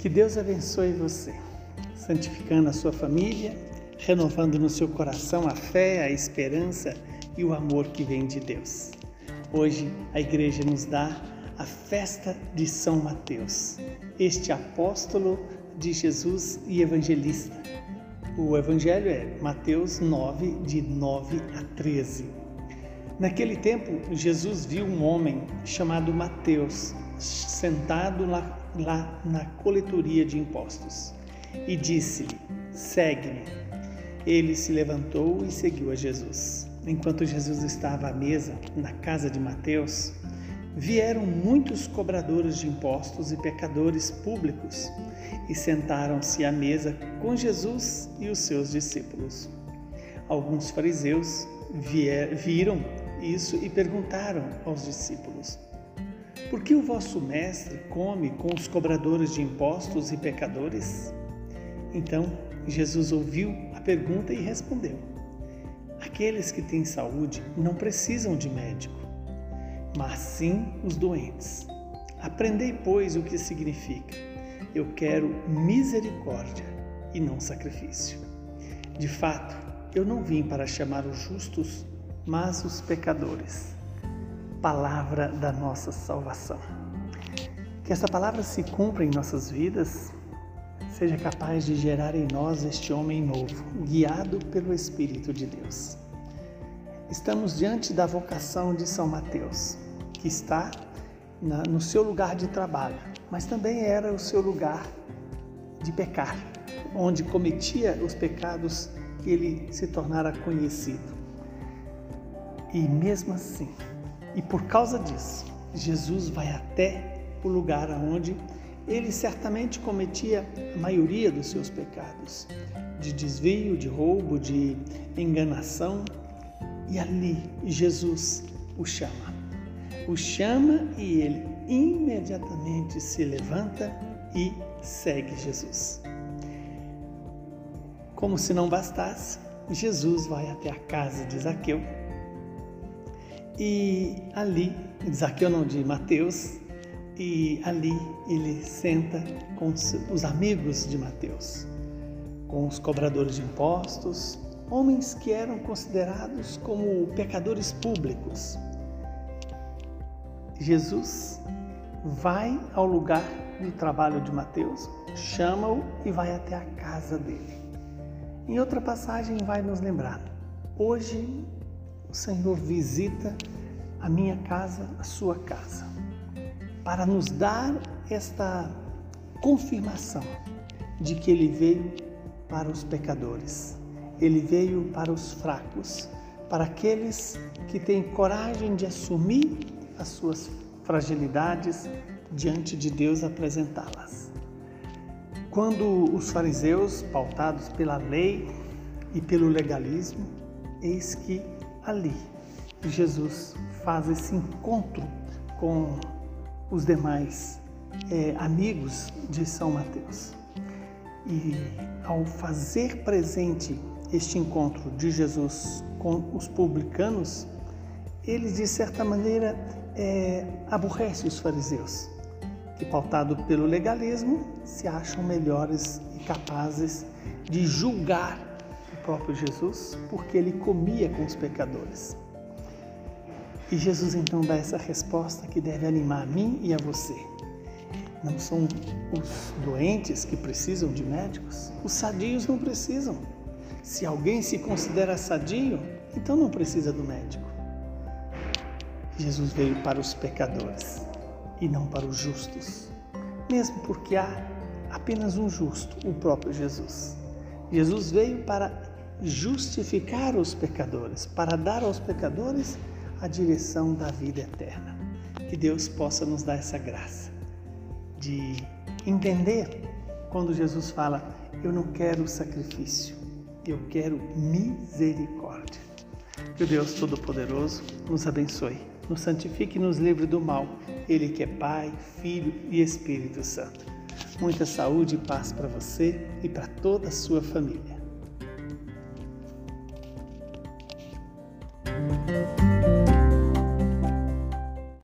Que Deus abençoe você, santificando a sua família, renovando no seu coração a fé, a esperança e o amor que vem de Deus. Hoje a igreja nos dá a festa de São Mateus, este apóstolo de Jesus e evangelista. O evangelho é Mateus 9, de 9 a 13. Naquele tempo, Jesus viu um homem chamado Mateus sentado lá, lá na coletoria de impostos e disse-lhe: Segue-me. Ele se levantou e seguiu a Jesus. Enquanto Jesus estava à mesa na casa de Mateus, vieram muitos cobradores de impostos e pecadores públicos e sentaram-se à mesa com Jesus e os seus discípulos. Alguns fariseus vier, viram isso e perguntaram aos discípulos: Por que o vosso mestre come com os cobradores de impostos e pecadores? Então Jesus ouviu a pergunta e respondeu: Aqueles que têm saúde não precisam de médico, mas sim os doentes. Aprendei, pois, o que significa: Eu quero misericórdia e não sacrifício. De fato, eu não vim para chamar os justos, mas os pecadores. Palavra da nossa salvação. Que essa palavra se cumpra em nossas vidas, seja capaz de gerar em nós este homem novo, guiado pelo Espírito de Deus. Estamos diante da vocação de São Mateus, que está na, no seu lugar de trabalho, mas também era o seu lugar de pecar, onde cometia os pecados que ele se tornara conhecido. E mesmo assim, e por causa disso, Jesus vai até o lugar onde ele certamente cometia a maioria dos seus pecados, de desvio, de roubo, de enganação, e ali Jesus o chama. O chama e ele imediatamente se levanta e segue Jesus. Como se não bastasse, Jesus vai até a casa de Zaqueu e ali, Zaqueu não, de Mateus, e ali ele senta com os amigos de Mateus, com os cobradores de impostos, homens que eram considerados como pecadores públicos. Jesus vai ao lugar do trabalho de Mateus, chama-o e vai até a casa dele. Em outra passagem vai nos lembrar: hoje o Senhor visita a minha casa, a sua casa, para nos dar esta confirmação de que Ele veio para os pecadores, Ele veio para os fracos, para aqueles que têm coragem de assumir as suas fragilidades diante de Deus apresentá-las. Quando os fariseus, pautados pela lei e pelo legalismo, eis que ali Jesus faz esse encontro com os demais é, amigos de São Mateus. E ao fazer presente este encontro de Jesus com os publicanos, ele de certa maneira é, aborrece os fariseus, que pautado pelo legalismo se acham melhores e capazes de julgar o próprio Jesus porque ele comia com os pecadores. E Jesus então dá essa resposta que deve animar a mim e a você. Não são os doentes que precisam de médicos, os sadios não precisam. Se alguém se considera sadio, então não precisa do médico. Jesus veio para os pecadores e não para os justos, mesmo porque há apenas um justo, o próprio Jesus. Jesus veio para justificar os pecadores, para dar aos pecadores a direção da vida eterna. Que Deus possa nos dar essa graça de entender quando Jesus fala: Eu não quero sacrifício, eu quero misericórdia. Que o Deus Todo-Poderoso nos abençoe, nos santifique e nos livre do mal. Ele que é Pai, Filho e Espírito Santo. Muita saúde e paz para você e para toda a sua família.